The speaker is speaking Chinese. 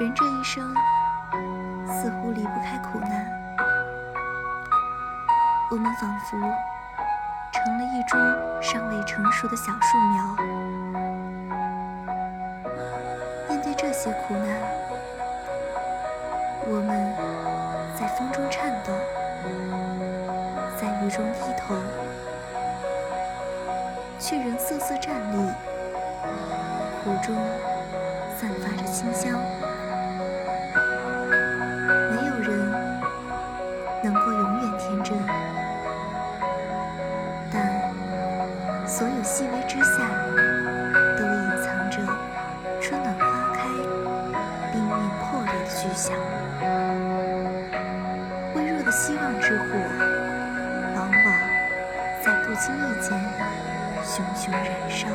人这一生似乎离不开苦难，我们仿佛成了一株尚未成熟的小树苗。面对这些苦难，我们在风中颤抖，在雨中低头，却仍瑟瑟站立，湖中散发着清香。所有细微之下，都隐藏着春暖花开、冰面破裂的巨响。微弱的希望之火，往往在不经意间熊熊燃烧。